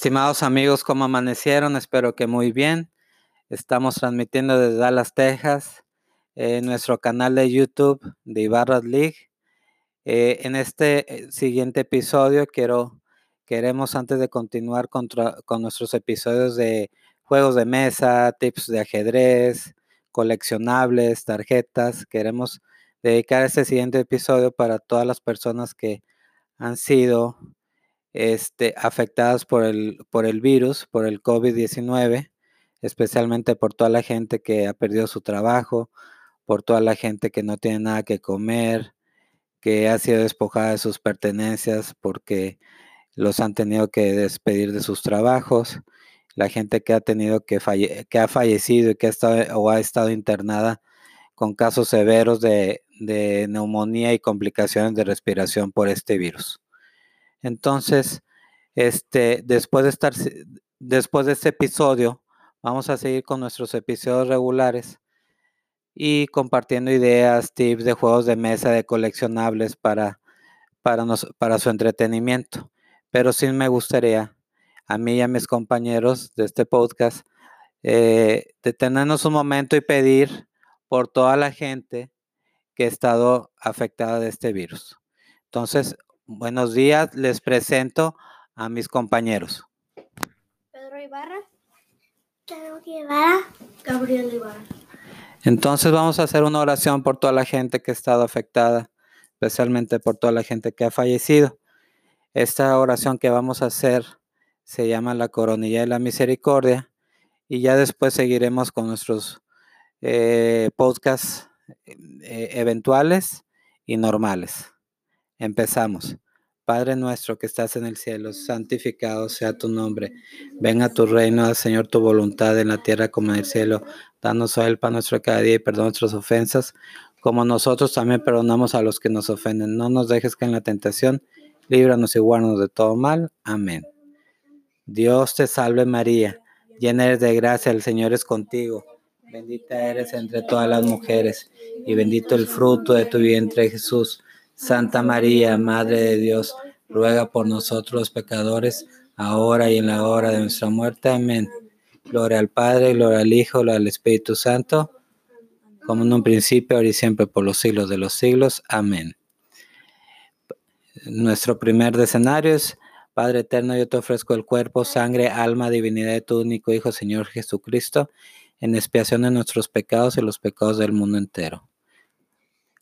Estimados amigos, ¿cómo amanecieron? Espero que muy bien. Estamos transmitiendo desde Dallas, Texas, en nuestro canal de YouTube de Ibarra League. Eh, en este eh, siguiente episodio quiero, queremos antes de continuar con, con nuestros episodios de juegos de mesa, tips de ajedrez, coleccionables, tarjetas, queremos dedicar este siguiente episodio para todas las personas que han sido este, afectadas por el, por el virus, por el COVID-19, especialmente por toda la gente que ha perdido su trabajo, por toda la gente que no tiene nada que comer, que ha sido despojada de sus pertenencias porque los han tenido que despedir de sus trabajos, la gente que ha tenido que, que ha fallecido y que ha estado o ha estado internada con casos severos de, de neumonía y complicaciones de respiración por este virus. Entonces, este, después de estar, después de este episodio, vamos a seguir con nuestros episodios regulares y compartiendo ideas, tips de juegos de mesa, de coleccionables para, para, para su entretenimiento. Pero sí me gustaría, a mí y a mis compañeros de este podcast, eh, detenernos un momento y pedir por toda la gente que ha estado afectada de este virus. Entonces, Buenos días, les presento a mis compañeros. Pedro Ibarra. Pedro Ibarra. Gabriel Ibarra. Entonces vamos a hacer una oración por toda la gente que ha estado afectada, especialmente por toda la gente que ha fallecido. Esta oración que vamos a hacer se llama la coronilla de la misericordia y ya después seguiremos con nuestros eh, podcasts eh, eventuales y normales. Empezamos. Padre nuestro que estás en el cielo, santificado sea tu nombre. Venga tu reino, Señor, tu voluntad en la tierra como en el cielo. Danos hoy el pan nuestro cada día y perdona nuestras ofensas, como nosotros también perdonamos a los que nos ofenden. No nos dejes caer en la tentación, líbranos y guárdanos de todo mal. Amén. Dios te salve María, llena eres de gracia, el Señor es contigo. Bendita eres entre todas las mujeres y bendito el fruto de tu vientre Jesús. Santa María, Madre de Dios, ruega por nosotros los pecadores, ahora y en la hora de nuestra muerte. Amén. Gloria al Padre, gloria al Hijo, gloria al Espíritu Santo, como en un principio, ahora y siempre, por los siglos de los siglos. Amén. Nuestro primer escenario es, Padre eterno, yo te ofrezco el cuerpo, sangre, alma, divinidad de tu único Hijo, Señor Jesucristo, en expiación de nuestros pecados y los pecados del mundo entero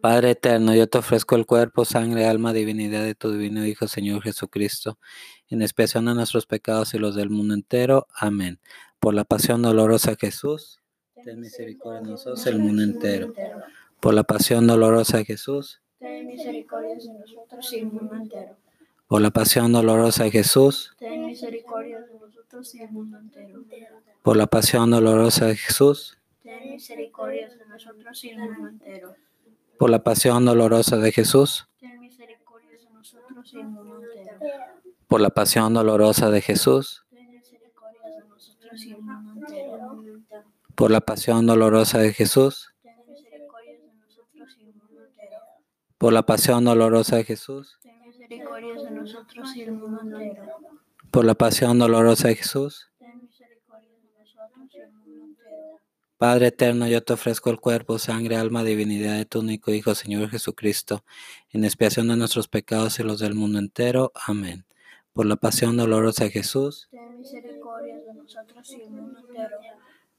Padre eterno, yo te ofrezco el cuerpo, sangre, alma, divinidad de tu divino Hijo, Señor Jesucristo, en expiación de nuestros pecados y los del mundo entero. Amén. Por la pasión dolorosa Jesús, ten misericordia de nosotros y el mundo entero. Por la pasión dolorosa de Jesús, ten misericordia de nosotros y el mundo entero. Por la pasión dolorosa de Jesús, ten misericordia de nosotros y el mundo entero. Por la pasión dolorosa de Jesús, ten misericordia de nosotros y el mundo entero por la pasión dolorosa de Jesús. Por la pasión dolorosa de Jesús. Por la pasión dolorosa de Jesús. Por la pasión dolorosa de Jesús. Por la pasión dolorosa de Jesús. Padre eterno, yo te ofrezco el cuerpo, sangre, alma, divinidad de tu único Hijo, Señor Jesucristo, en expiación de nuestros pecados y los del mundo entero. Amén. Por la pasión dolorosa de Jesús. Ten misericordia de nosotros y el mundo entero.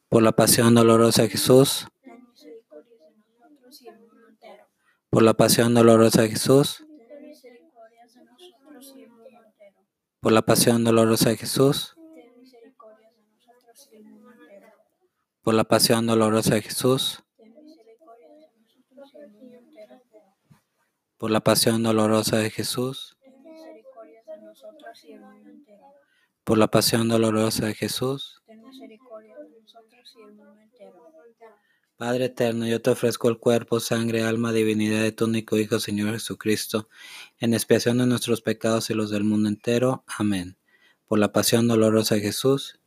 por la pasión dolorosa de Jesús, ten misericordia de nosotros y el mundo entero. por la pasión dolorosa de Jesús, Ten misericordia de nosotros y el mundo entero. por la pasión dolorosa de Jesús, Ten misericordia de nosotros y el mundo entero. Por la pasión dolorosa de Jesús, por la pasión dolorosa de Jesús, por la pasión dolorosa de Jesús. Padre eterno, yo te ofrezco el cuerpo, sangre, alma, divinidad de tu único Hijo, Señor Jesucristo, en expiación de nuestros pecados y los del mundo entero. Amén. Por la pasión dolorosa de Jesús,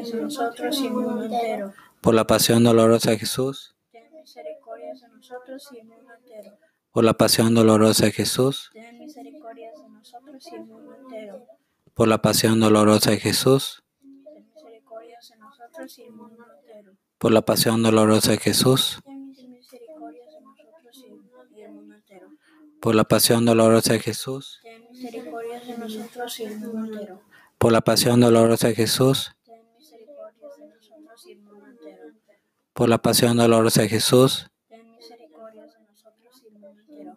misericordia de nosotros y el mundo entero. por la pasión dolorosa de Jesús, Ten misericordia de nosotros y el mundo entero. por la pasión dolorosa de Jesús, Ten misericordia de nosotros y el mundo entero. por la pasión dolorosa de Jesús, Ten misericordia de nosotros y el mundo entero. por la pasión dolorosa de Jesús, por la pasión dolorosa de Jesús, Ten misericordia de nosotros y el mundo entero. por la pasión dolorosa de Jesús, por la pasión dolorosa de Jesús, Ten misericordia de nosotros y el mundo entero.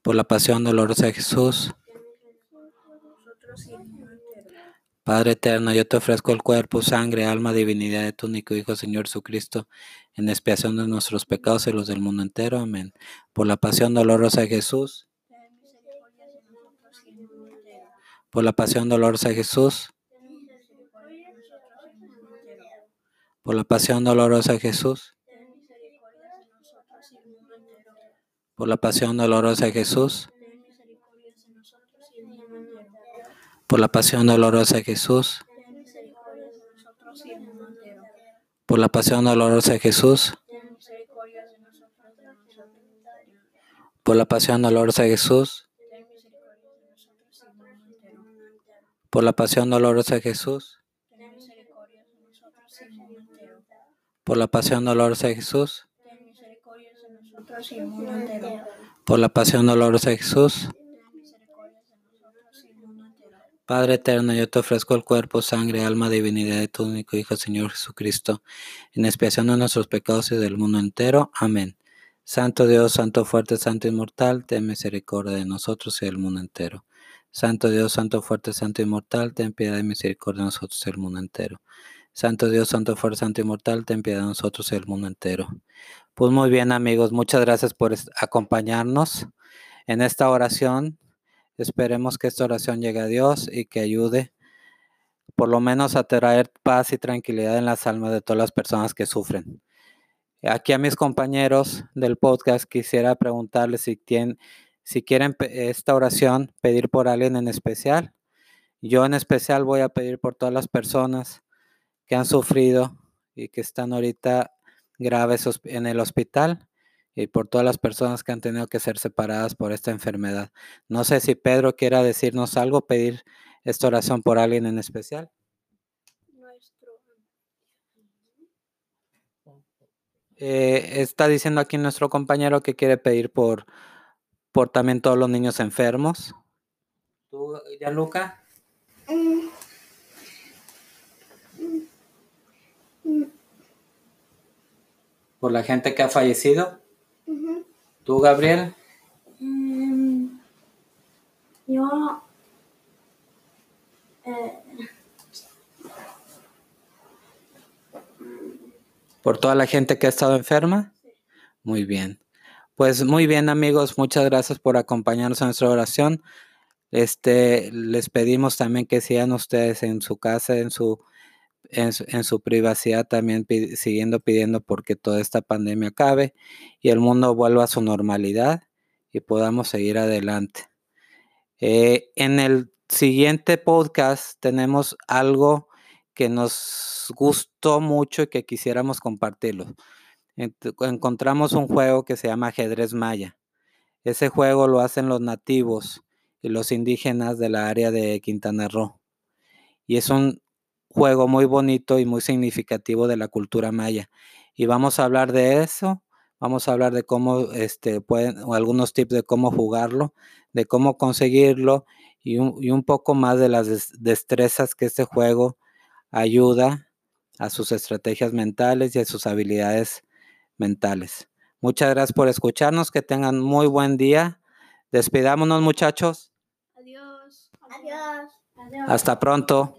por la pasión dolorosa de Jesús. Nosotros y el mundo entero. Padre eterno, yo te ofrezco el cuerpo, sangre, alma, divinidad de tu único Hijo, Señor Jesucristo, en expiación de nuestros pecados y los del mundo entero. Amén. Por la pasión dolorosa de Jesús, Ten misericordia de nosotros y el mundo entero. por la pasión dolorosa de Jesús, Ten misericordia de nosotros y el mundo entero. Por la pasión dolorosa de Jesús, por la pasión dolorosa Jesús, por la pasión dolorosa Jesús, por la pasión dolorosa Jesús, por la pasión dolorosa Jesús, por la pasión dolorosa Jesús, por la pasión dolorosa de Jesús, por la pasión dolorosa de Jesús. Padre eterno, yo te ofrezco el cuerpo, sangre, alma, divinidad de tu único Hijo, Señor Jesucristo, en expiación de nuestros pecados y del mundo entero. Amén. Santo Dios, Santo fuerte, Santo inmortal, ten misericordia de nosotros y del mundo entero. Santo Dios, Santo fuerte, Santo inmortal, ten piedad y misericordia de nosotros y del mundo entero. Santo Dios, Santo fuerte, Santo inmortal, ten piedad de nosotros y del mundo entero. Pues muy bien amigos, muchas gracias por acompañarnos en esta oración. Esperemos que esta oración llegue a Dios y que ayude por lo menos a traer paz y tranquilidad en las almas de todas las personas que sufren. Aquí a mis compañeros del podcast quisiera preguntarles si, tienen, si quieren esta oración pedir por alguien en especial. Yo en especial voy a pedir por todas las personas que han sufrido y que están ahorita graves en el hospital y por todas las personas que han tenido que ser separadas por esta enfermedad. No sé si Pedro quiera decirnos algo, pedir esta oración por alguien en especial. Nuestro Eh, está diciendo aquí nuestro compañero que quiere pedir por, por también todos los niños enfermos. ¿Tú, Gianluca? Por la gente que ha fallecido. ¿Tú, Gabriel? Em, yo eh, ¿Por toda la gente que ha estado enferma? Muy bien. Pues muy bien, amigos, muchas gracias por acompañarnos en nuestra oración. Este, les pedimos también que sigan ustedes en su casa, en su, en su, privacidad, también siguiendo pidiendo porque toda esta pandemia acabe y el mundo vuelva a su normalidad y podamos seguir adelante. Eh, en el siguiente podcast tenemos algo que nos gustó mucho y que quisiéramos compartirlo. Encontramos un juego que se llama ajedrez maya. Ese juego lo hacen los nativos y los indígenas de la área de Quintana Roo. Y es un juego muy bonito y muy significativo de la cultura maya. Y vamos a hablar de eso. Vamos a hablar de cómo este, pueden, o algunos tips de cómo jugarlo, de cómo conseguirlo y un, y un poco más de las des- destrezas que este juego ayuda a sus estrategias mentales y a sus habilidades mentales. Muchas gracias por escucharnos, que tengan muy buen día. Despidámonos muchachos. Adiós. Adiós. Adiós. Hasta pronto.